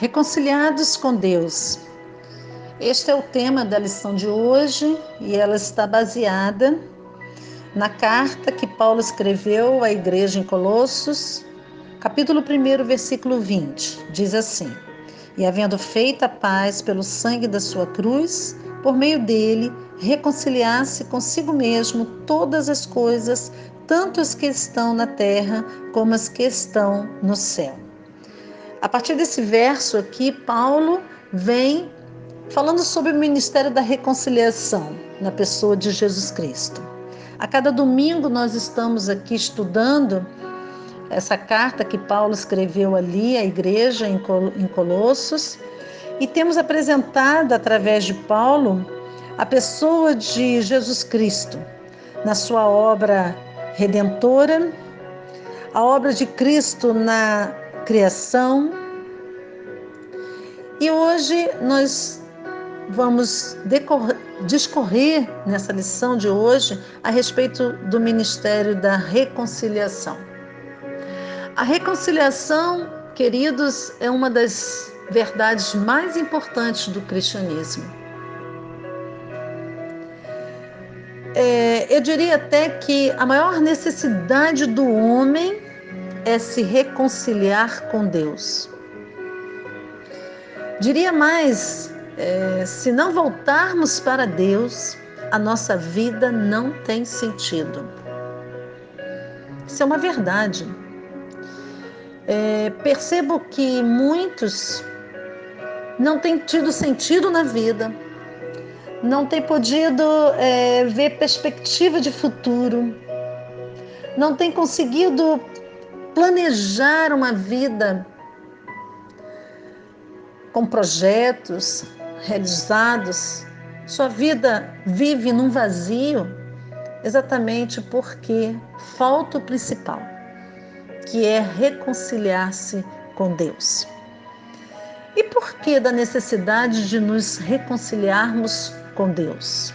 Reconciliados com Deus. Este é o tema da lição de hoje e ela está baseada na carta que Paulo escreveu à igreja em Colossos, capítulo 1, versículo 20. Diz assim: E havendo feito a paz pelo sangue da sua cruz, por meio dele, reconciliasse consigo mesmo todas as coisas, tanto as que estão na terra como as que estão no céu. A partir desse verso aqui, Paulo vem falando sobre o ministério da reconciliação na pessoa de Jesus Cristo. A cada domingo nós estamos aqui estudando essa carta que Paulo escreveu ali à igreja em Colossos e temos apresentado através de Paulo a pessoa de Jesus Cristo na sua obra redentora, a obra de Cristo na criação. E hoje nós vamos discorrer nessa lição de hoje a respeito do ministério da reconciliação. A reconciliação, queridos, é uma das verdades mais importantes do cristianismo. É, eu diria até que a maior necessidade do homem é se reconciliar com Deus. Diria mais, é, se não voltarmos para Deus, a nossa vida não tem sentido. Isso é uma verdade. É, percebo que muitos não têm tido sentido na vida, não têm podido é, ver perspectiva de futuro, não têm conseguido planejar uma vida com projetos realizados, sua vida vive num vazio exatamente porque falta o principal, que é reconciliar-se com Deus. E por que da necessidade de nos reconciliarmos com Deus?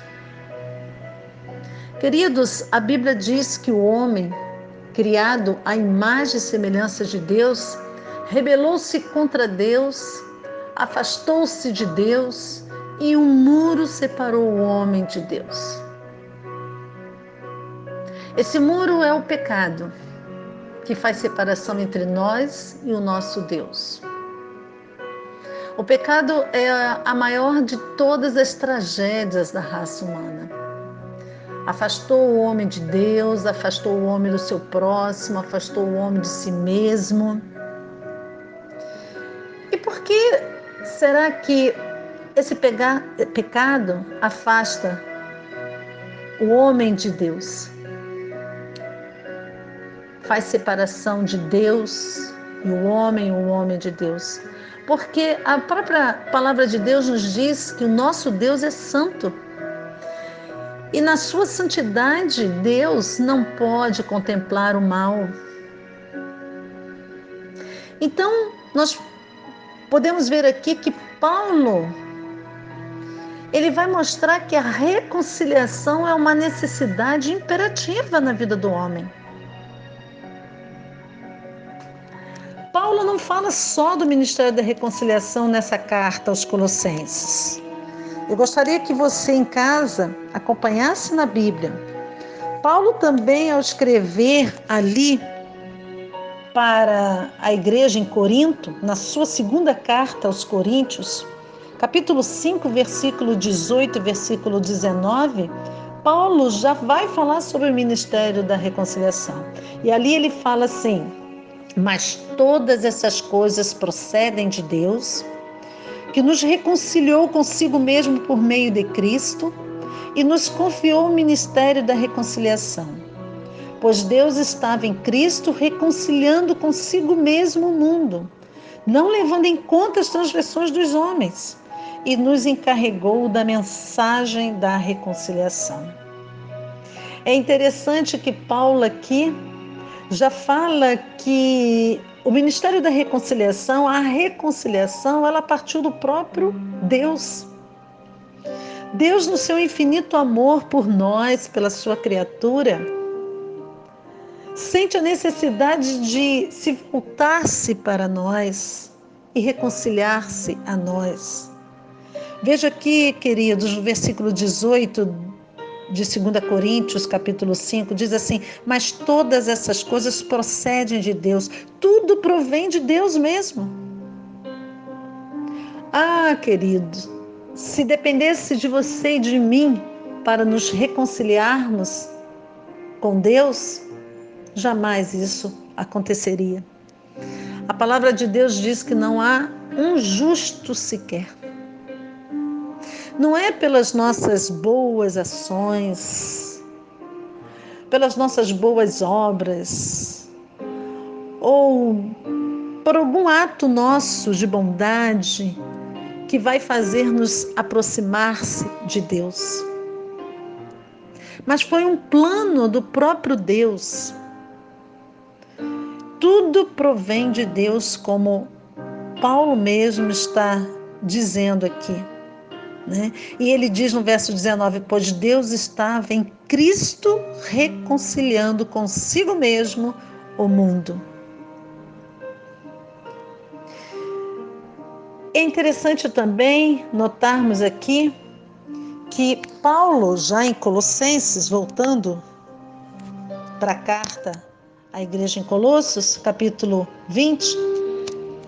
Queridos, a Bíblia diz que o homem criado à imagem e semelhança de Deus, rebelou-se contra Deus, afastou-se de Deus e um muro separou o homem de Deus. Esse muro é o pecado, que faz separação entre nós e o nosso Deus. O pecado é a maior de todas as tragédias da raça humana afastou o homem de Deus, afastou o homem do seu próximo, afastou o homem de si mesmo. E por que será que esse pecado afasta o homem de Deus? Faz separação de Deus e o homem, o homem de Deus. Porque a própria palavra de Deus nos diz que o nosso Deus é santo. E na sua santidade, Deus não pode contemplar o mal. Então, nós podemos ver aqui que Paulo ele vai mostrar que a reconciliação é uma necessidade imperativa na vida do homem. Paulo não fala só do ministério da reconciliação nessa carta aos Colossenses. Eu gostaria que você em casa acompanhasse na Bíblia. Paulo também, ao escrever ali para a igreja em Corinto, na sua segunda carta aos Coríntios, capítulo 5, versículo 18 e versículo 19, Paulo já vai falar sobre o ministério da reconciliação. E ali ele fala assim: Mas todas essas coisas procedem de Deus que nos reconciliou consigo mesmo por meio de Cristo e nos confiou o ministério da reconciliação. Pois Deus estava em Cristo reconciliando consigo mesmo o mundo, não levando em conta as transgressões dos homens, e nos encarregou da mensagem da reconciliação. É interessante que Paulo aqui já fala que o Ministério da Reconciliação, a reconciliação, ela partiu do próprio Deus. Deus, no seu infinito amor por nós, pela sua criatura, sente a necessidade de se voltar-se para nós, e reconciliar-se a nós. Veja aqui, queridos, no versículo 18 de 2 Coríntios, capítulo 5, diz assim: Mas todas essas coisas procedem de Deus, tudo provém de Deus mesmo. Ah, querido, se dependesse de você e de mim para nos reconciliarmos com Deus, jamais isso aconteceria. A palavra de Deus diz que não há um justo sequer. Não é pelas nossas boas ações, pelas nossas boas obras, ou por algum ato nosso de bondade que vai fazer-nos aproximar-se de Deus. Mas foi um plano do próprio Deus. Tudo provém de Deus, como Paulo mesmo está dizendo aqui. Né? E ele diz no verso 19: Pois Deus estava em Cristo reconciliando consigo mesmo o mundo. É interessante também notarmos aqui que Paulo, já em Colossenses, voltando para a carta à igreja em Colossos, capítulo 20,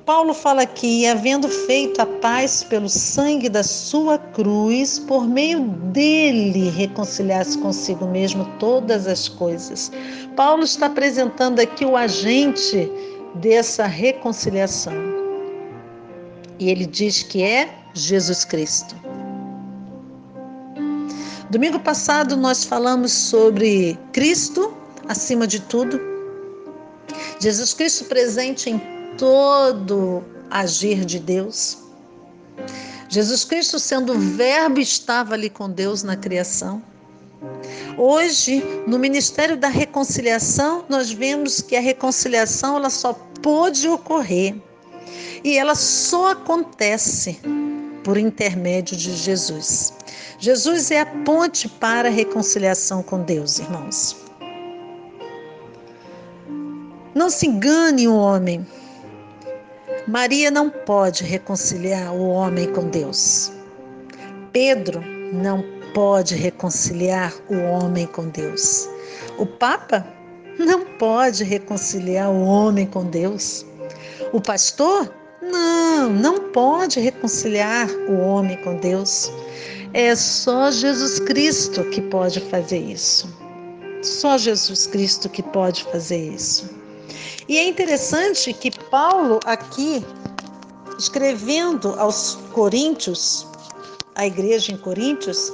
Paulo fala aqui, havendo feito a paz pelo sangue da sua cruz, por meio dele reconciliar-se consigo mesmo todas as coisas. Paulo está apresentando aqui o agente dessa reconciliação. E ele diz que é Jesus Cristo. Domingo passado nós falamos sobre Cristo acima de tudo. Jesus Cristo presente em todo agir de Deus. Jesus Cristo, sendo Verbo, estava ali com Deus na criação. Hoje, no ministério da reconciliação, nós vemos que a reconciliação ela só pode ocorrer e ela só acontece por intermédio de Jesus. Jesus é a ponte para a reconciliação com Deus, irmãos. Não se engane o homem. Maria não pode reconciliar o homem com Deus. Pedro não pode reconciliar o homem com Deus. O Papa não pode reconciliar o homem com Deus. O pastor não, não pode reconciliar o homem com Deus. É só Jesus Cristo que pode fazer isso. Só Jesus Cristo que pode fazer isso. E é interessante que Paulo, aqui, escrevendo aos Coríntios, a igreja em Coríntios,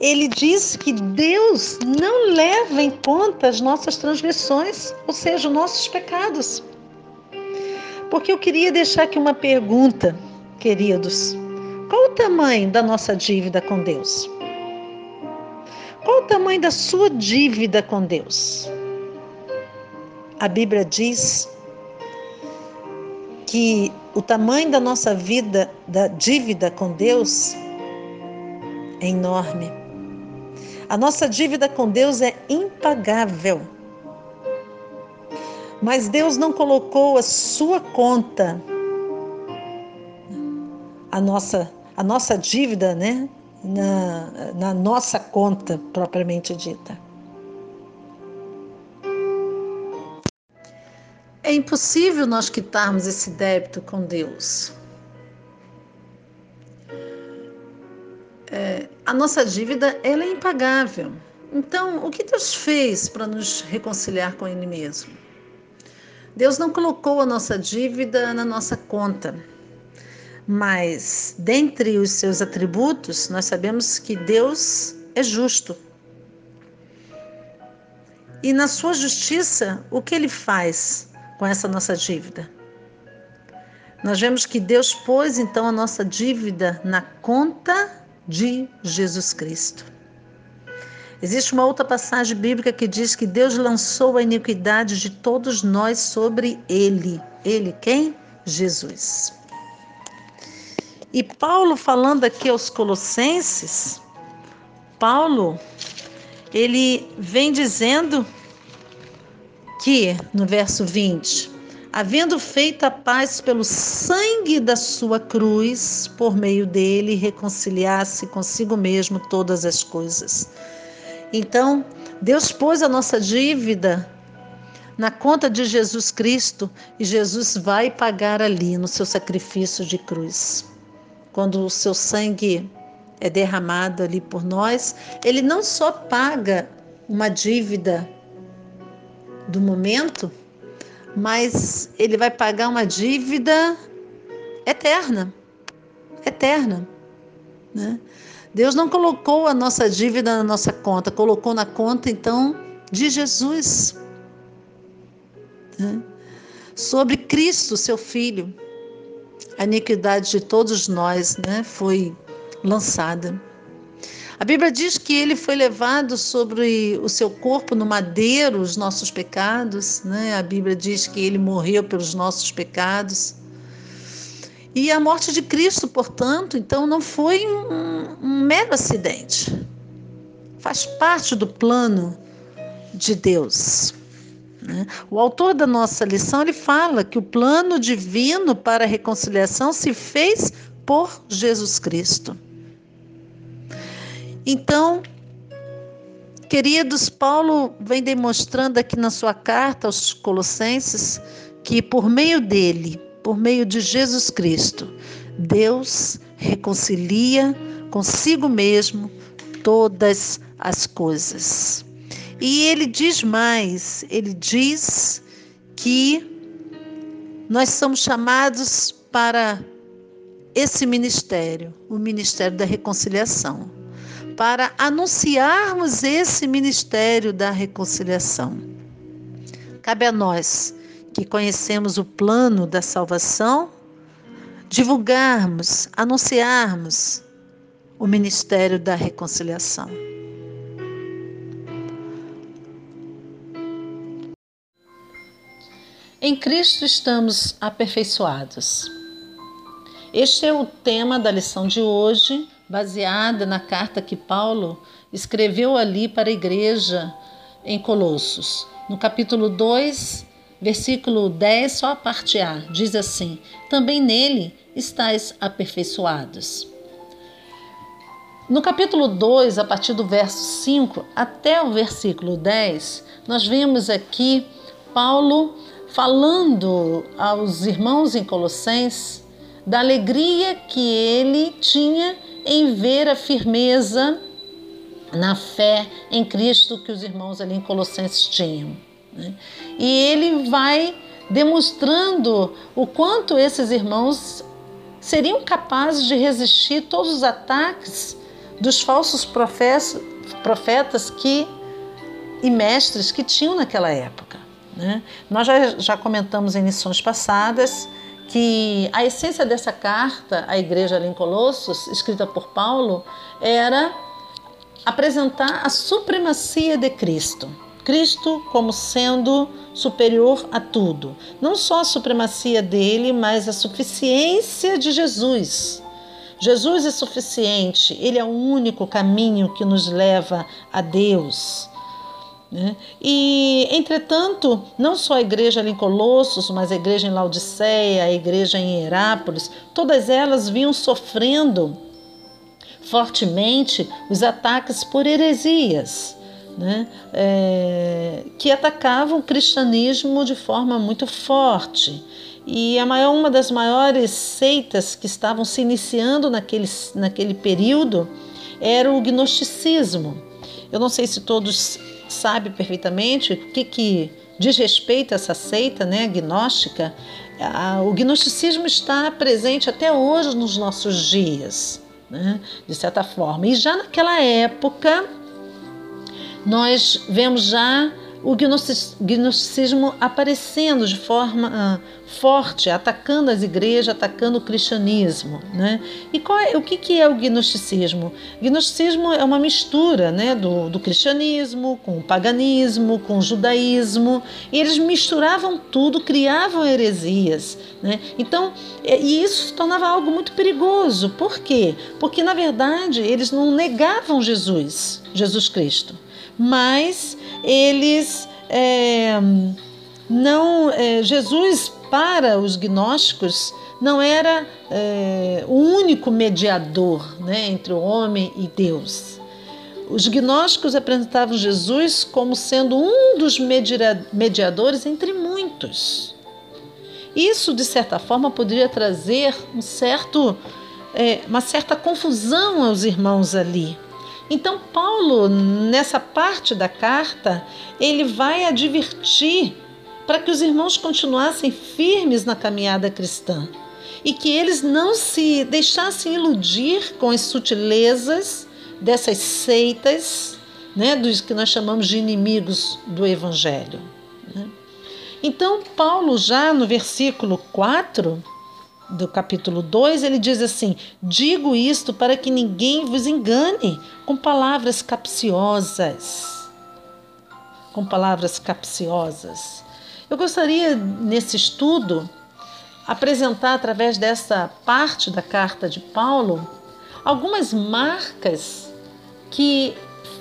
ele diz que Deus não leva em conta as nossas transgressões, ou seja, os nossos pecados. Porque eu queria deixar aqui uma pergunta, queridos. Qual o tamanho da nossa dívida com Deus? Qual o tamanho da sua dívida com Deus? A Bíblia diz que o tamanho da nossa vida, da dívida com Deus, é enorme. A nossa dívida com Deus é impagável. Mas Deus não colocou a sua conta, a nossa, a nossa dívida, né, na, na nossa conta propriamente dita. É impossível nós quitarmos esse débito com Deus. É, a nossa dívida ela é impagável. Então, o que Deus fez para nos reconciliar com Ele mesmo? Deus não colocou a nossa dívida na nossa conta, mas dentre os seus atributos, nós sabemos que Deus é justo. E na sua justiça, o que ele faz? Com essa nossa dívida. Nós vemos que Deus pôs então a nossa dívida na conta de Jesus Cristo. Existe uma outra passagem bíblica que diz que Deus lançou a iniquidade de todos nós sobre ele. Ele quem? Jesus. E Paulo falando aqui aos Colossenses, Paulo ele vem dizendo que, no verso 20, havendo feito a paz pelo sangue da sua cruz, por meio dele reconciliasse consigo mesmo todas as coisas. Então, Deus pôs a nossa dívida na conta de Jesus Cristo e Jesus vai pagar ali no seu sacrifício de cruz. Quando o seu sangue é derramado ali por nós, ele não só paga uma dívida do momento, mas ele vai pagar uma dívida eterna. Eterna. Né? Deus não colocou a nossa dívida na nossa conta, colocou na conta então de Jesus né? sobre Cristo, seu Filho. A iniquidade de todos nós né, foi lançada. A Bíblia diz que ele foi levado sobre o seu corpo no madeiro os nossos pecados, né? A Bíblia diz que ele morreu pelos nossos pecados. E a morte de Cristo, portanto, então não foi um, um mero acidente. Faz parte do plano de Deus. Né? O autor da nossa lição ele fala que o plano divino para a reconciliação se fez por Jesus Cristo. Então, queridos, Paulo vem demonstrando aqui na sua carta aos Colossenses que por meio dele, por meio de Jesus Cristo, Deus reconcilia consigo mesmo todas as coisas. E ele diz mais, ele diz que nós somos chamados para esse ministério, o ministério da reconciliação, para anunciarmos esse ministério da reconciliação. Cabe a nós que conhecemos o plano da salvação, divulgarmos, anunciarmos o ministério da reconciliação. Em Cristo estamos aperfeiçoados. Este é o tema da lição de hoje, baseada na carta que Paulo escreveu ali para a igreja em Colossos. No capítulo 2, versículo 10, só a parte A, diz assim: Também nele estáis aperfeiçoados. No capítulo 2, a partir do verso 5 até o versículo 10, nós vemos aqui Paulo falando aos irmãos em Colossenses da alegria que ele tinha em ver a firmeza na fé em Cristo que os irmãos ali em Colossenses tinham. Né? E ele vai demonstrando o quanto esses irmãos seriam capazes de resistir todos os ataques dos falsos profetas que e mestres que tinham naquela época. Né? Nós já, já comentamos em lições passadas que a essência dessa carta à igreja em Colossos, escrita por Paulo, era apresentar a supremacia de Cristo. Cristo como sendo superior a tudo. Não só a supremacia dele, mas a suficiência de Jesus. Jesus é suficiente, ele é o único caminho que nos leva a Deus. Né? E, entretanto, não só a igreja ali em Colossos, mas a igreja em Laodiceia, a igreja em Herápolis, todas elas vinham sofrendo fortemente os ataques por heresias. Né? É, que atacavam o cristianismo de forma muito forte. E a maior, uma das maiores seitas que estavam se iniciando naquele, naquele período era o gnosticismo. Eu não sei se todos sabe perfeitamente o que, que diz respeito a essa seita né, gnóstica. O gnosticismo está presente até hoje nos nossos dias, né, de certa forma. E já naquela época, nós vemos já o gnosticismo aparecendo de forma uh, forte, atacando as igrejas, atacando o cristianismo. Né? E é, o que, que é o gnosticismo? O gnosticismo é uma mistura né, do, do cristianismo com o paganismo, com o judaísmo, e eles misturavam tudo, criavam heresias. Né? Então, e isso se tornava algo muito perigoso. Por quê? Porque, na verdade, eles não negavam Jesus, Jesus Cristo mas eles é, não. É, Jesus para os gnósticos, não era é, o único mediador né, entre o homem e Deus. Os gnósticos apresentavam Jesus como sendo um dos mediadores entre muitos. Isso, de certa forma, poderia trazer um certo, é, uma certa confusão aos irmãos ali. Então, Paulo, nessa parte da carta, ele vai advertir para que os irmãos continuassem firmes na caminhada cristã e que eles não se deixassem iludir com as sutilezas dessas seitas, né, dos que nós chamamos de inimigos do Evangelho. Né? Então, Paulo, já no versículo 4 do capítulo 2, ele diz assim: Digo isto para que ninguém vos engane com palavras capciosas. Com palavras capciosas. Eu gostaria, nesse estudo, apresentar através dessa parte da carta de Paulo algumas marcas que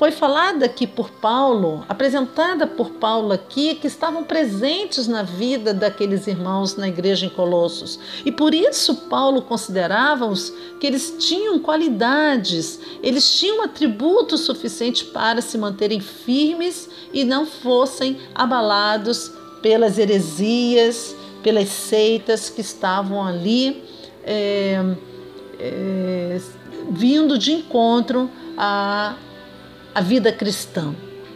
foi falada aqui por Paulo, apresentada por Paulo aqui, que estavam presentes na vida daqueles irmãos na igreja em Colossos. E por isso Paulo considerava-os que eles tinham qualidades, eles tinham atributos suficientes para se manterem firmes e não fossem abalados pelas heresias, pelas seitas que estavam ali é, é, vindo de encontro à, à vida cristã.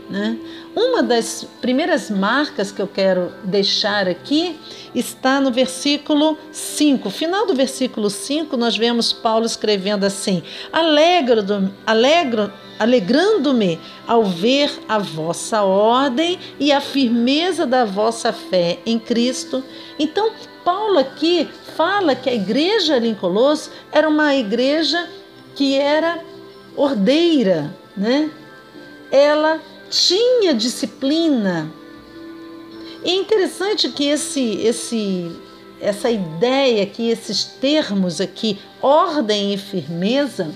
Né? Uma das primeiras marcas que eu quero deixar aqui está no versículo 5. Final do versículo 5, nós vemos Paulo escrevendo assim: alegro, alegrando-me ao ver a vossa ordem e a firmeza da vossa fé em Cristo. Então, Paulo aqui fala que a igreja ali em Colosso era uma igreja que era ordeira, né? Ela tinha disciplina. E é interessante que esse, esse, essa ideia aqui, esses termos aqui, ordem e firmeza,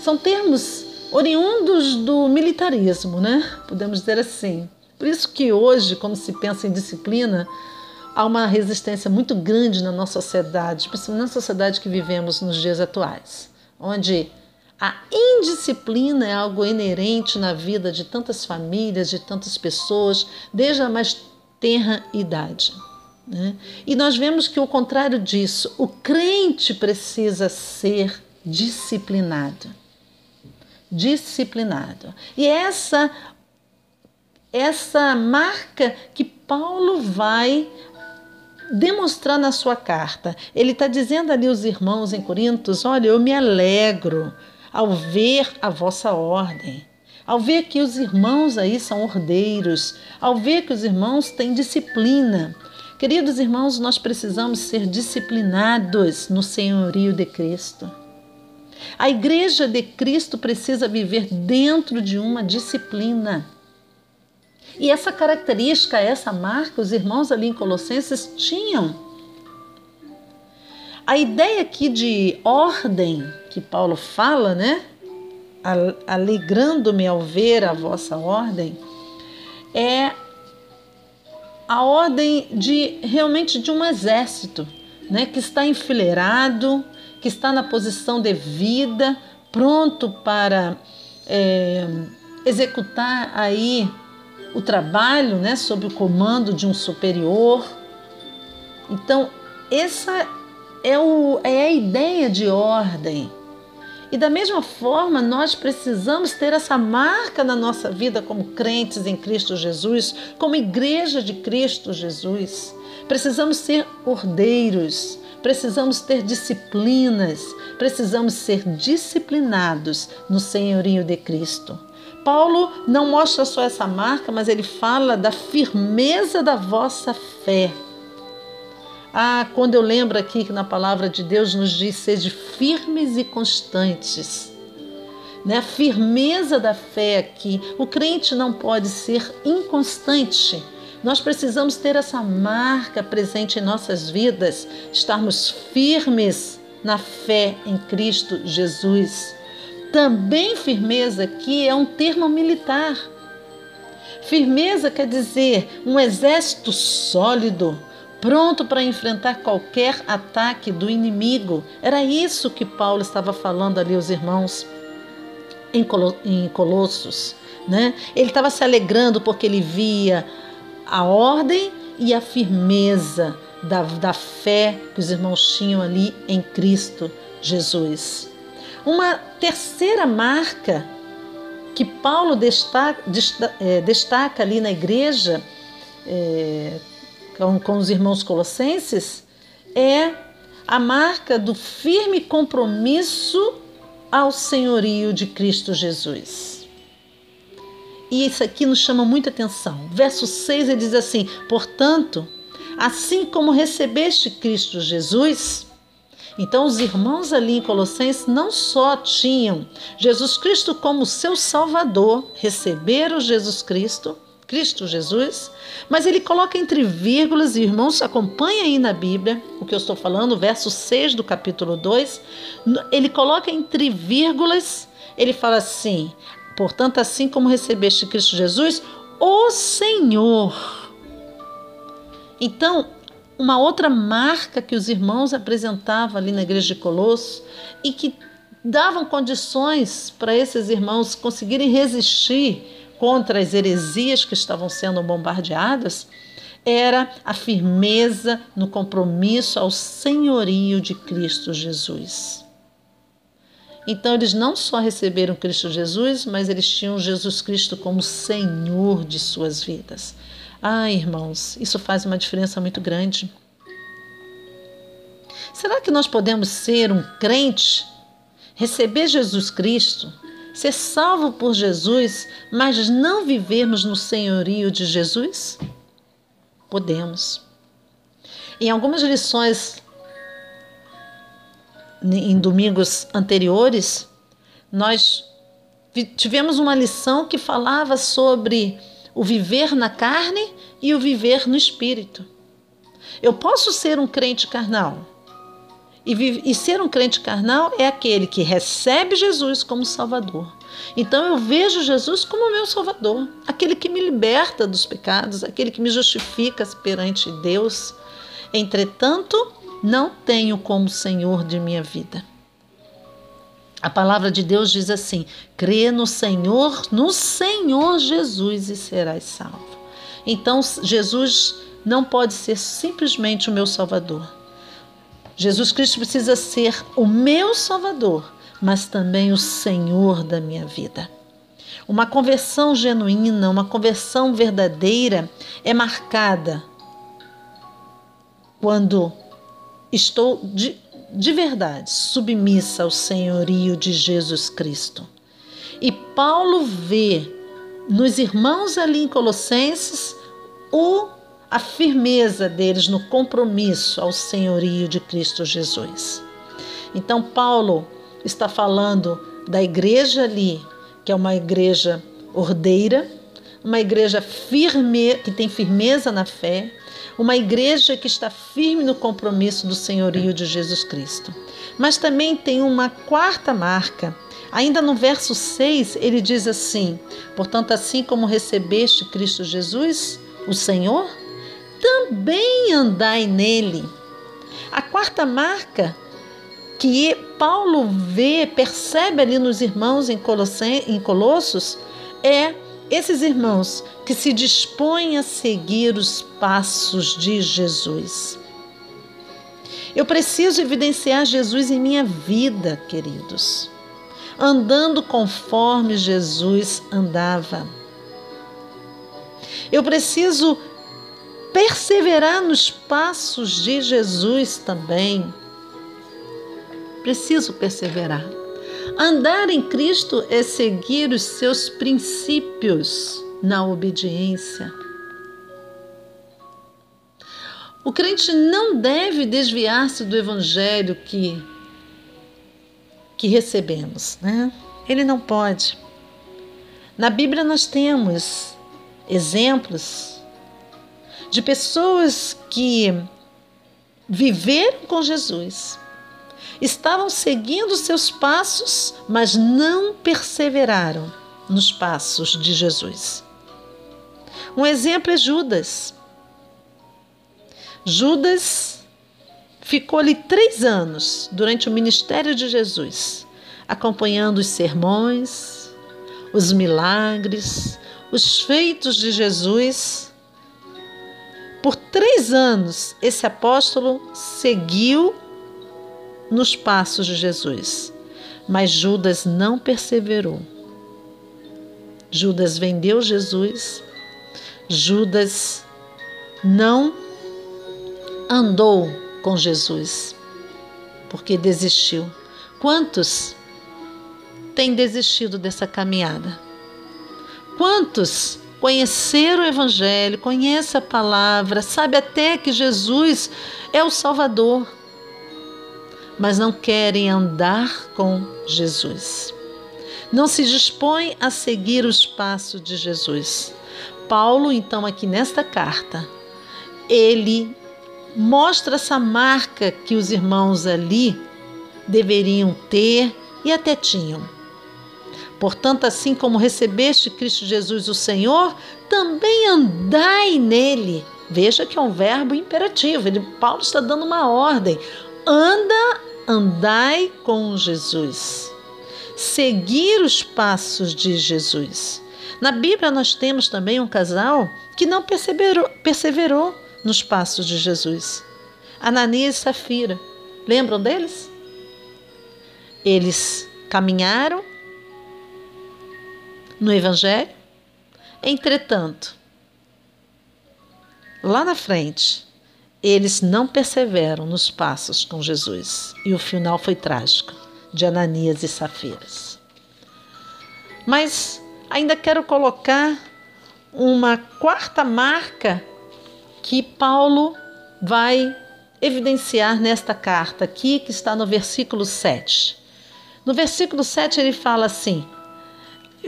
são termos oriundos do militarismo, né? Podemos dizer assim. Por isso que hoje, quando se pensa em disciplina, há uma resistência muito grande na nossa sociedade, principalmente na sociedade que vivemos nos dias atuais, onde a indisciplina é algo inerente na vida de tantas famílias, de tantas pessoas, desde a mais tenra idade. Né? E nós vemos que o contrário disso, o crente precisa ser disciplinado disciplinado. E essa essa marca que Paulo vai demonstrar na sua carta. Ele está dizendo ali aos irmãos em Corintos: olha, eu me alegro ao ver a vossa ordem, ao ver que os irmãos aí são ordeiros, ao ver que os irmãos têm disciplina. Queridos irmãos, nós precisamos ser disciplinados no senhorio de Cristo. A igreja de Cristo precisa viver dentro de uma disciplina. E essa característica, essa marca, os irmãos ali em Colossenses tinham. A ideia aqui de ordem que Paulo fala, né? Alegrando-me ao ver a vossa ordem, é a ordem de realmente de um exército, né? Que está enfileirado, que está na posição devida, pronto para é, executar aí o trabalho, né, sob o comando de um superior. Então, essa é, o, é a ideia de ordem. E da mesma forma, nós precisamos ter essa marca na nossa vida como crentes em Cristo Jesus, como igreja de Cristo Jesus. Precisamos ser ordeiros, precisamos ter disciplinas, precisamos ser disciplinados no senhorio de Cristo. Paulo não mostra só essa marca, mas ele fala da firmeza da vossa fé. Ah, quando eu lembro aqui que na palavra de Deus nos diz: sede firmes e constantes. Né? A firmeza da fé aqui. O crente não pode ser inconstante nós precisamos ter essa marca presente em nossas vidas, estarmos firmes na fé em Cristo Jesus. Também firmeza aqui é um termo militar. Firmeza quer dizer um exército sólido, pronto para enfrentar qualquer ataque do inimigo. Era isso que Paulo estava falando ali aos irmãos em Colossos. Né? Ele estava se alegrando porque ele via a ordem e a firmeza da, da fé que os irmãos tinham ali em Cristo Jesus. Uma terceira marca que Paulo destaca, é, destaca ali na igreja é, com, com os irmãos colossenses é a marca do firme compromisso ao senhorio de Cristo Jesus. E isso aqui nos chama muita atenção. Verso 6 ele diz assim: Portanto, assim como recebeste Cristo Jesus, então os irmãos ali em Colossenses não só tinham Jesus Cristo como seu Salvador, receberam Jesus Cristo, Cristo Jesus, mas ele coloca entre vírgulas, e irmãos, acompanha aí na Bíblia o que eu estou falando, verso 6 do capítulo 2, ele coloca entre vírgulas, ele fala assim: portanto, assim como recebeste Cristo Jesus, o Senhor. Então, uma outra marca que os irmãos apresentavam ali na igreja de Colosso e que davam condições para esses irmãos conseguirem resistir contra as heresias que estavam sendo bombardeadas era a firmeza no compromisso ao senhorio de Cristo Jesus. Então, eles não só receberam Cristo Jesus, mas eles tinham Jesus Cristo como Senhor de suas vidas. Ah, irmãos, isso faz uma diferença muito grande. Será que nós podemos ser um crente, receber Jesus Cristo, ser salvo por Jesus, mas não vivermos no senhorio de Jesus? Podemos. Em algumas lições, em domingos anteriores, nós tivemos uma lição que falava sobre o viver na carne e o viver no espírito. Eu posso ser um crente carnal, e, vive, e ser um crente carnal é aquele que recebe Jesus como Salvador. Então eu vejo Jesus como meu Salvador, aquele que me liberta dos pecados, aquele que me justifica perante Deus. Entretanto, não tenho como Senhor de minha vida. A palavra de Deus diz assim: crê no Senhor, no Senhor Jesus e serás salvo. Então, Jesus não pode ser simplesmente o meu Salvador. Jesus Cristo precisa ser o meu Salvador, mas também o Senhor da minha vida. Uma conversão genuína, uma conversão verdadeira é marcada quando estou de, de verdade submissa ao senhorio de Jesus Cristo. E Paulo vê nos irmãos ali em Colossenses o a firmeza deles no compromisso ao senhorio de Cristo Jesus. Então, Paulo está falando da igreja ali, que é uma igreja ordeira, uma igreja firme, que tem firmeza na fé, uma igreja que está firme no compromisso do senhorio de Jesus Cristo. Mas também tem uma quarta marca. Ainda no verso 6, ele diz assim: Portanto, assim como recebeste Cristo Jesus, o Senhor, também andai nele. A quarta marca que Paulo vê, percebe ali nos irmãos em, em Colossos, é esses irmãos que se dispõem a seguir os passos de Jesus. Eu preciso evidenciar Jesus em minha vida, queridos, andando conforme Jesus andava. Eu preciso perseverar nos passos de Jesus também. Preciso perseverar. Andar em Cristo é seguir os seus princípios na obediência. O crente não deve desviar-se do evangelho que que recebemos, né? Ele não pode. Na Bíblia nós temos exemplos de pessoas que viveram com Jesus, estavam seguindo seus passos, mas não perseveraram nos passos de Jesus. Um exemplo é Judas. Judas ficou ali três anos durante o ministério de Jesus, acompanhando os sermões, os milagres, os feitos de Jesus. Por três anos, esse apóstolo seguiu nos passos de Jesus, mas Judas não perseverou. Judas vendeu Jesus, Judas não andou com Jesus, porque desistiu. Quantos têm desistido dessa caminhada? Quantos conheceram o Evangelho, conhecem a palavra, sabe até que Jesus é o Salvador, mas não querem andar com Jesus. Não se dispõem a seguir os passos de Jesus. Paulo, então, aqui nesta carta, ele mostra essa marca que os irmãos ali deveriam ter e até tinham. Portanto, assim como recebeste Cristo Jesus, o Senhor, também andai nele. Veja que é um verbo imperativo. Ele, Paulo está dando uma ordem. Anda, andai com Jesus. Seguir os passos de Jesus. Na Bíblia, nós temos também um casal que não perseverou, perseverou nos passos de Jesus. Ananias e Safira. Lembram deles? Eles caminharam no Evangelho, entretanto, lá na frente, eles não perseveram nos passos com Jesus e o final foi trágico de Ananias e Safiras. Mas ainda quero colocar uma quarta marca que Paulo vai evidenciar nesta carta aqui, que está no versículo 7. No versículo 7 ele fala assim: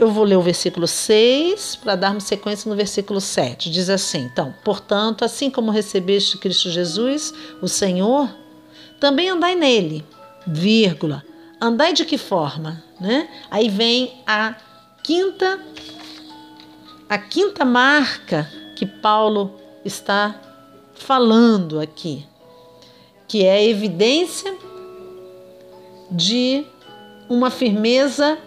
eu vou ler o versículo 6 para darmos sequência no versículo 7. Diz assim: Então, portanto, assim como recebeste Cristo Jesus, o Senhor, também andai nele, vírgula. Andai de que forma? Né? Aí vem a quinta a quinta marca que Paulo está falando aqui, que é a evidência de uma firmeza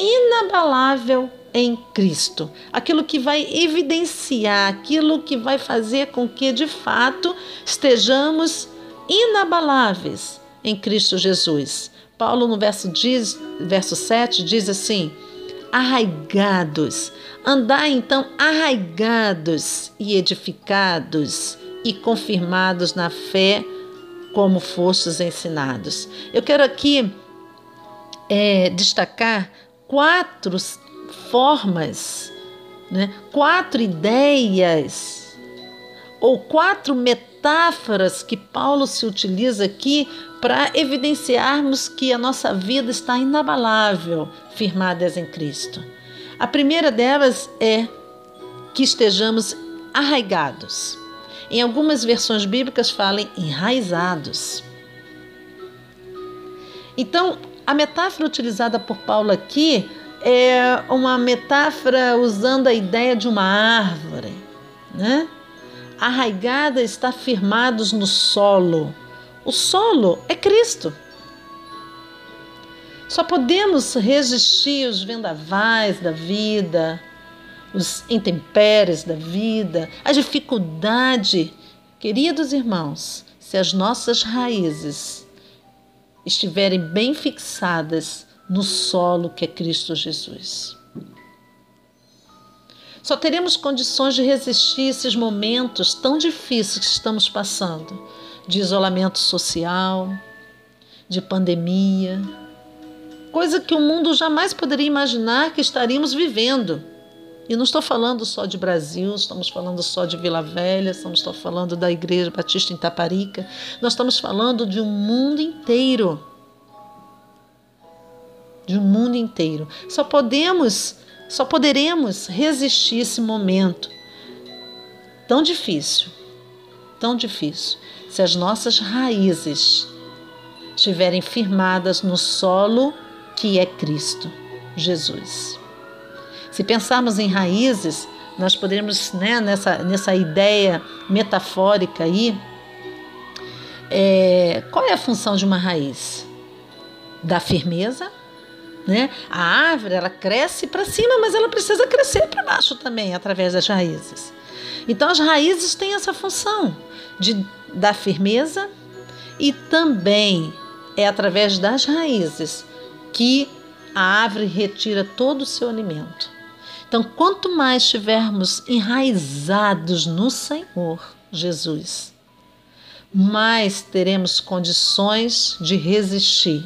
inabalável em Cristo. Aquilo que vai evidenciar, aquilo que vai fazer com que de fato estejamos inabaláveis em Cristo Jesus. Paulo, no verso, diz, verso 7, diz assim: arraigados. Andai então arraigados e edificados e confirmados na fé, como fostes ensinados. Eu quero aqui é, destacar quatro formas, né? quatro ideias ou quatro metáforas que Paulo se utiliza aqui para evidenciarmos que a nossa vida está inabalável, firmadas em Cristo. A primeira delas é que estejamos arraigados. Em algumas versões bíblicas falam enraizados. Então, a metáfora utilizada por Paulo aqui é uma metáfora usando a ideia de uma árvore, né? Arraigada está firmados no solo. O solo é Cristo. Só podemos resistir os vendavais da vida, os intempéries da vida, a dificuldade. Queridos irmãos, se as nossas raízes estiverem bem fixadas no solo que é Cristo Jesus. Só teremos condições de resistir esses momentos tão difíceis que estamos passando de isolamento social, de pandemia, coisa que o mundo jamais poderia imaginar que estaríamos vivendo. E não estou falando só de Brasil, estamos falando só de Vila Velha, estamos falando da Igreja Batista em Taparica, nós estamos falando de um mundo inteiro. De um mundo inteiro. Só podemos, só poderemos resistir esse momento tão difícil, tão difícil, se as nossas raízes estiverem firmadas no solo que é Cristo, Jesus. Se pensarmos em raízes, nós podemos, né, nessa, nessa ideia metafórica aí, é, qual é a função de uma raiz? Da firmeza, né? A árvore ela cresce para cima, mas ela precisa crescer para baixo também através das raízes. Então as raízes têm essa função de dar firmeza e também é através das raízes que a árvore retira todo o seu alimento. Então, quanto mais estivermos enraizados no Senhor Jesus, mais teremos condições de resistir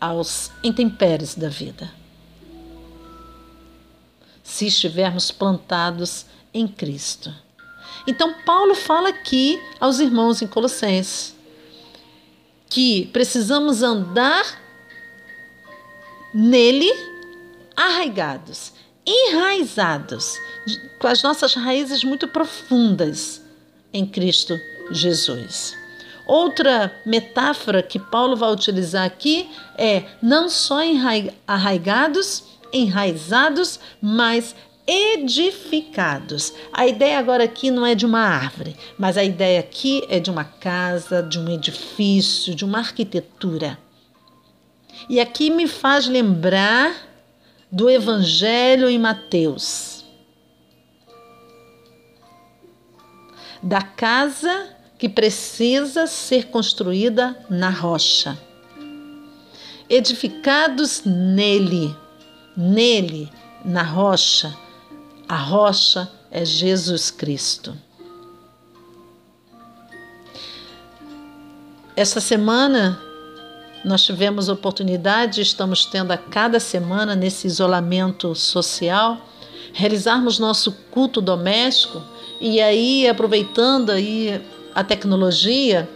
aos intempéries da vida. Se estivermos plantados em Cristo. Então, Paulo fala aqui aos irmãos em Colossenses que precisamos andar nele arraigados, enraizados, com as nossas raízes muito profundas em Cristo Jesus. Outra metáfora que Paulo vai utilizar aqui é não só arraigados, enraizados, mas edificados. A ideia agora aqui não é de uma árvore, mas a ideia aqui é de uma casa, de um edifício, de uma arquitetura. E aqui me faz lembrar do Evangelho em Mateus. Da casa que precisa ser construída na rocha. Edificados nele, nele, na rocha, a rocha é Jesus Cristo. Essa semana nós tivemos oportunidade, estamos tendo a cada semana nesse isolamento social, realizarmos nosso culto doméstico e aí aproveitando aí a tecnologia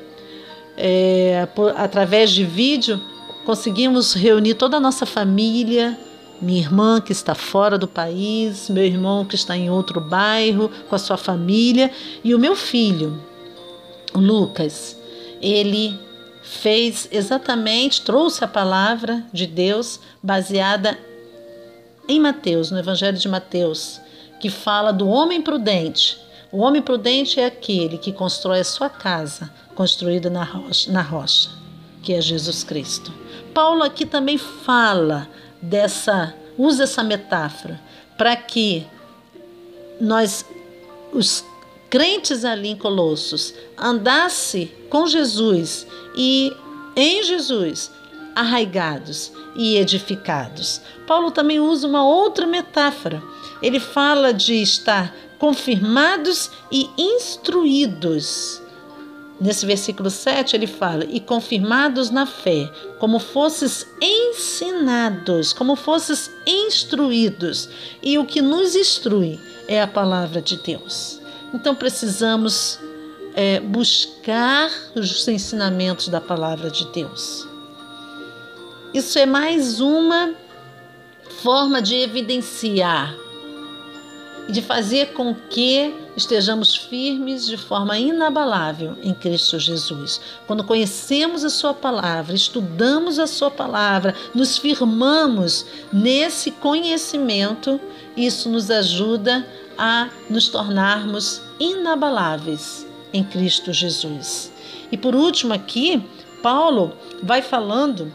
é, por, através de vídeo conseguimos reunir toda a nossa família minha irmã que está fora do país, meu irmão que está em outro bairro com a sua família e o meu filho, o Lucas. Ele fez exatamente, trouxe a palavra de Deus baseada em Mateus, no Evangelho de Mateus, que fala do homem prudente. O homem prudente é aquele que constrói a sua casa, construída na rocha, na rocha que é Jesus Cristo. Paulo aqui também fala dessa, usa essa metáfora para que nós, os crentes ali em Colossos, andasse com Jesus e em Jesus, arraigados e edificados. Paulo também usa uma outra metáfora. Ele fala de estar confirmados e instruídos Nesse versículo 7 ele fala: E confirmados na fé, como fosses ensinados, como fosses instruídos. E o que nos instrui é a palavra de Deus. Então precisamos é, buscar os ensinamentos da palavra de Deus. Isso é mais uma forma de evidenciar e de fazer com que estejamos firmes de forma inabalável em Cristo Jesus. Quando conhecemos a Sua palavra, estudamos a Sua palavra, nos firmamos nesse conhecimento, isso nos ajuda a nos tornarmos inabaláveis em Cristo Jesus. E por último, aqui, Paulo vai falando,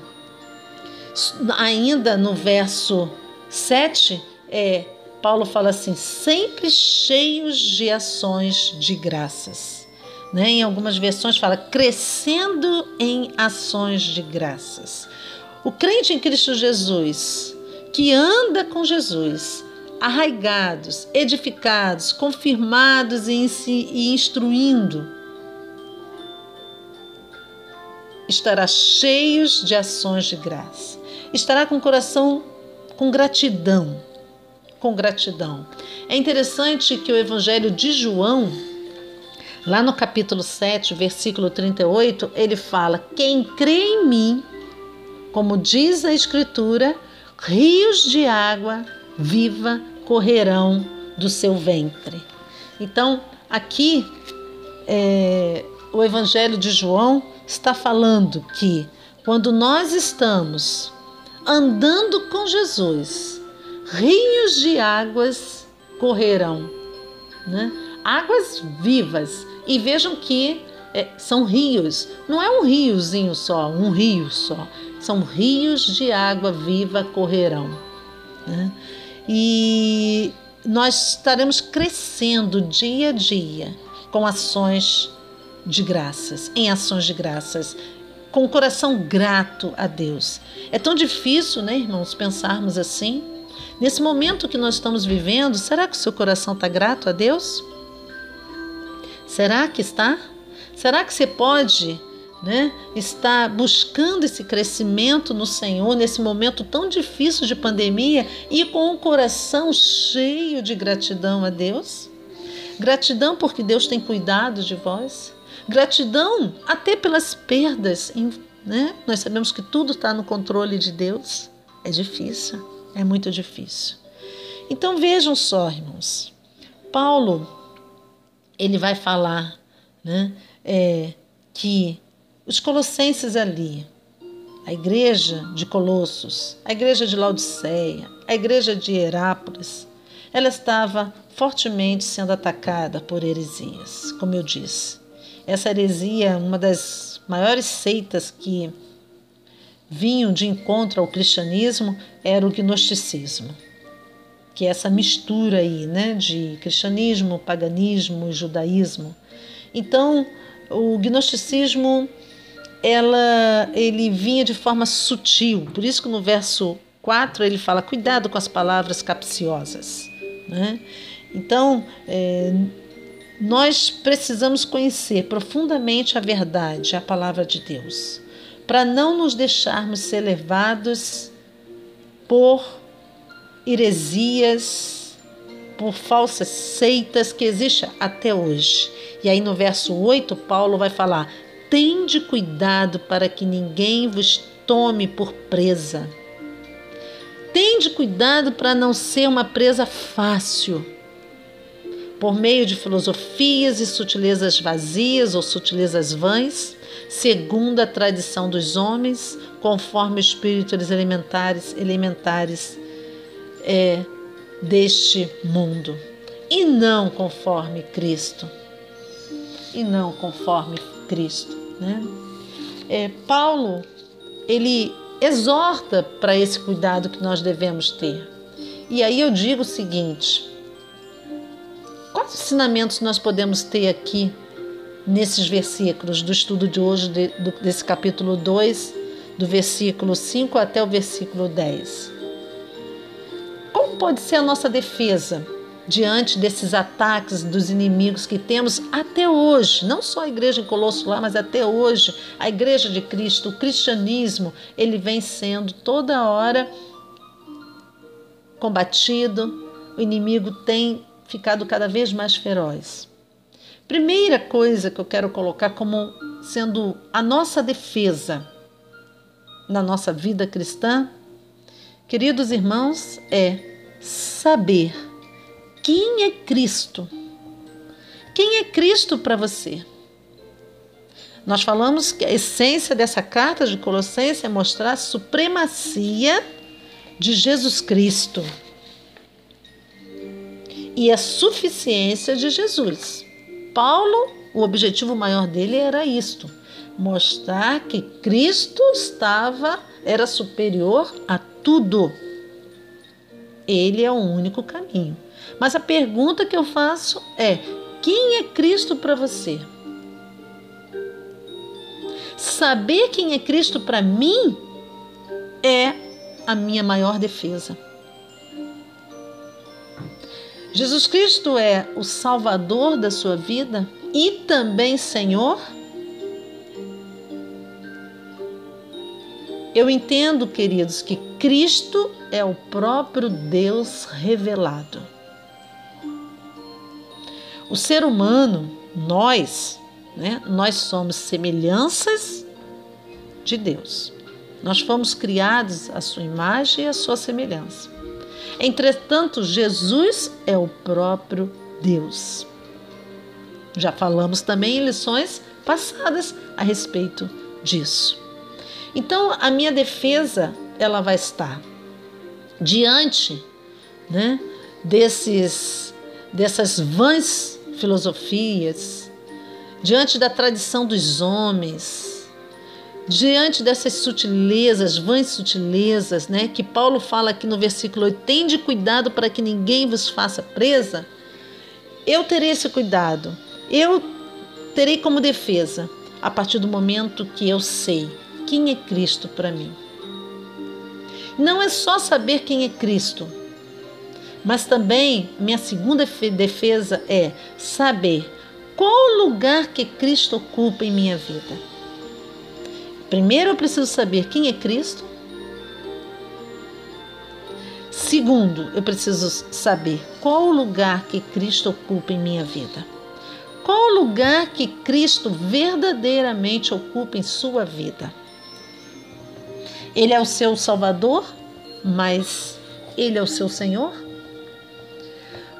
ainda no verso 7, é Paulo fala assim: sempre cheios de ações de graças. Né? Em algumas versões fala crescendo em ações de graças. O crente em Cristo Jesus, que anda com Jesus, arraigados, edificados, confirmados e, instruindo, estará cheios de ações de graça. Estará com o coração com gratidão com gratidão. É interessante que o Evangelho de João, lá no capítulo 7, versículo 38, ele fala: Quem crê em mim, como diz a Escritura, rios de água viva correrão do seu ventre. Então, aqui, é, o Evangelho de João está falando que quando nós estamos andando com Jesus, rios de águas correrão, né? águas vivas. E vejam que é, são rios. Não é um riozinho só, um rio só. São rios de água viva correrão. Né? E nós estaremos crescendo dia a dia com ações de graças, em ações de graças, com o coração grato a Deus. É tão difícil, né, irmãos, pensarmos assim. Nesse momento que nós estamos vivendo, será que o seu coração está grato a Deus? Será que está? Será que você pode né, estar buscando esse crescimento no Senhor nesse momento tão difícil de pandemia e com o coração cheio de gratidão a Deus? Gratidão porque Deus tem cuidado de vós. Gratidão até pelas perdas, né? Nós sabemos que tudo está no controle de Deus. É difícil, é muito difícil. Então vejam só, irmãos. Paulo, ele vai falar, né? É, que os colossenses ali, a igreja de Colossos, a igreja de Laodiceia, a igreja de Herápolis, ela estava fortemente sendo atacada por heresias, como eu disse. Essa heresia, uma das maiores seitas que vinham de encontro ao cristianismo, era o gnosticismo, que é essa mistura aí, né, de cristianismo, paganismo e judaísmo. Então, o gnosticismo ela, ele vinha de forma sutil, por isso que no verso 4 ele fala: cuidado com as palavras capciosas. Né? Então, é, nós precisamos conhecer profundamente a verdade, a palavra de Deus, para não nos deixarmos ser levados por heresias, por falsas seitas que existem até hoje. E aí no verso 8, Paulo vai falar: Tende cuidado para que ninguém vos tome por presa. Tende cuidado para não ser uma presa fácil por meio de filosofias e sutilezas vazias ou sutilezas vãs, segundo a tradição dos homens, conforme espíritos elementares, elementares é, deste mundo, e não conforme Cristo. E não conforme Cristo. Né? É, Paulo, ele exorta para esse cuidado que nós devemos ter. E aí eu digo o seguinte: Quais ensinamentos nós podemos ter aqui nesses versículos do estudo de hoje, de, do, desse capítulo 2, do versículo 5 até o versículo 10? Como pode ser a nossa defesa diante desses ataques dos inimigos que temos até hoje? Não só a igreja em Colosso lá, mas até hoje, a igreja de Cristo, o cristianismo, ele vem sendo toda hora combatido, o inimigo tem ficado cada vez mais feroz. Primeira coisa que eu quero colocar como sendo a nossa defesa na nossa vida cristã, queridos irmãos, é saber quem é Cristo. Quem é Cristo para você? Nós falamos que a essência dessa carta de Colossenses é mostrar a supremacia de Jesus Cristo e a suficiência de Jesus. Paulo, o objetivo maior dele era isto: mostrar que Cristo estava era superior a tudo. Ele é o único caminho. Mas a pergunta que eu faço é: quem é Cristo para você? Saber quem é Cristo para mim é a minha maior defesa. Jesus Cristo é o Salvador da sua vida e também Senhor? Eu entendo, queridos, que Cristo é o próprio Deus revelado. O ser humano, nós, né, nós somos semelhanças de Deus. Nós fomos criados à sua imagem e à sua semelhança. Entretanto, Jesus é o próprio Deus. Já falamos também em lições passadas a respeito disso. Então, a minha defesa ela vai estar diante, né, desses dessas vãs filosofias diante da tradição dos homens, diante dessas sutilezas, vãs sutilezas, né, que Paulo fala aqui no versículo 8, tende cuidado para que ninguém vos faça presa, eu terei esse cuidado. Eu terei como defesa a partir do momento que eu sei quem é Cristo para mim. Não é só saber quem é Cristo, mas também minha segunda defesa é saber qual o lugar que Cristo ocupa em minha vida. Primeiro eu preciso saber quem é Cristo. Segundo, eu preciso saber qual o lugar que Cristo ocupa em minha vida. Qual o lugar que Cristo verdadeiramente ocupa em sua vida? Ele é o seu Salvador, mas Ele é o seu Senhor?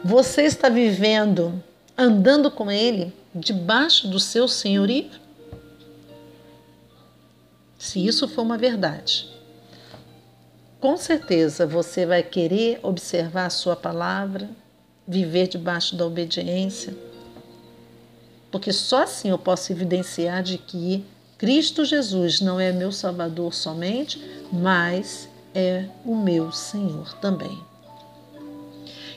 Você está vivendo, andando com Ele, debaixo do seu senhorio? Se isso for uma verdade, com certeza você vai querer observar a sua palavra, viver debaixo da obediência, porque só assim eu posso evidenciar de que Cristo Jesus não é meu Salvador somente, mas é o meu Senhor também.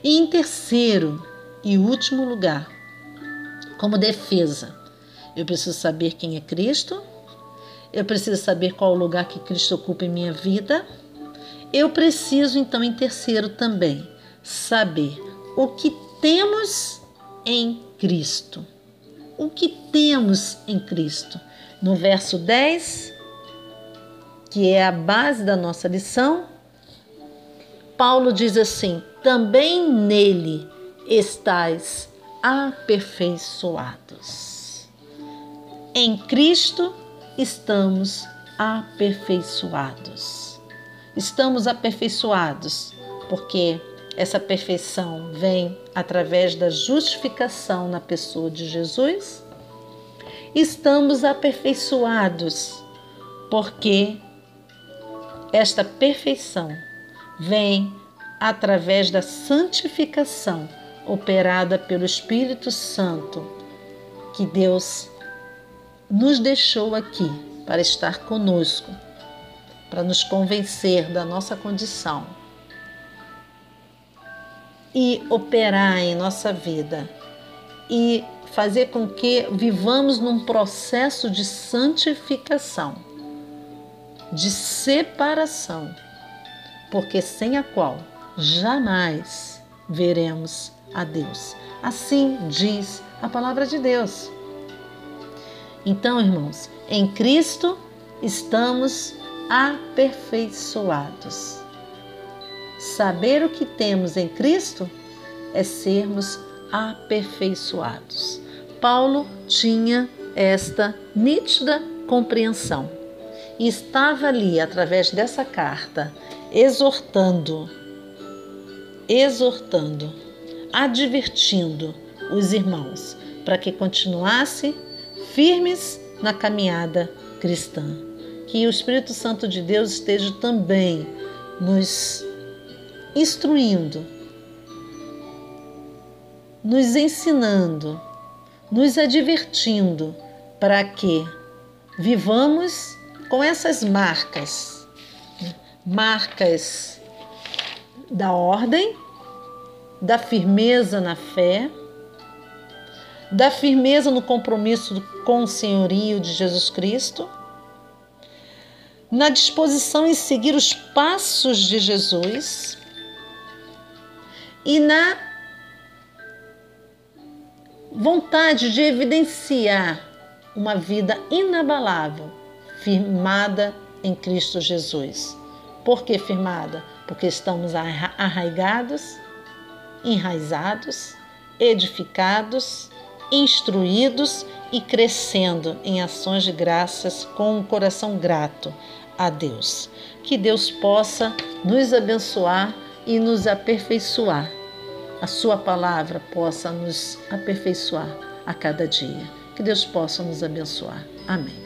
E em terceiro e último lugar, como defesa, eu preciso saber quem é Cristo, eu preciso saber qual o lugar que Cristo ocupa em minha vida. Eu preciso, então, em terceiro também, saber o que temos em Cristo. O que temos em Cristo. No verso 10, que é a base da nossa lição, Paulo diz assim: também nele estais aperfeiçoados. Em Cristo estamos aperfeiçoados. Estamos aperfeiçoados porque essa perfeição vem através da justificação na pessoa de Jesus. Estamos aperfeiçoados porque esta perfeição vem através da santificação operada pelo Espírito Santo que Deus nos deixou aqui para estar conosco, para nos convencer da nossa condição e operar em nossa vida e fazer com que vivamos num processo de santificação, de separação porque sem a qual jamais veremos a Deus. Assim diz a palavra de Deus. Então, irmãos, em Cristo estamos aperfeiçoados. Saber o que temos em Cristo é sermos aperfeiçoados. Paulo tinha esta nítida compreensão e estava ali, através dessa carta, exortando, exortando, advertindo os irmãos para que continuassem firmes na caminhada cristã. Que o Espírito Santo de Deus esteja também nos instruindo, nos ensinando, nos advertindo para que vivamos com essas marcas marcas da ordem, da firmeza na fé, da firmeza no compromisso com o senhorio de Jesus Cristo, na disposição em seguir os passos de Jesus e na vontade de evidenciar uma vida inabalável, firmada em Cristo Jesus. Por que firmada? Porque estamos arraigados, enraizados, edificados, instruídos e crescendo em ações de graças com um coração grato a Deus. Que Deus possa nos abençoar e nos aperfeiçoar. A Sua palavra possa nos aperfeiçoar a cada dia. Que Deus possa nos abençoar. Amém.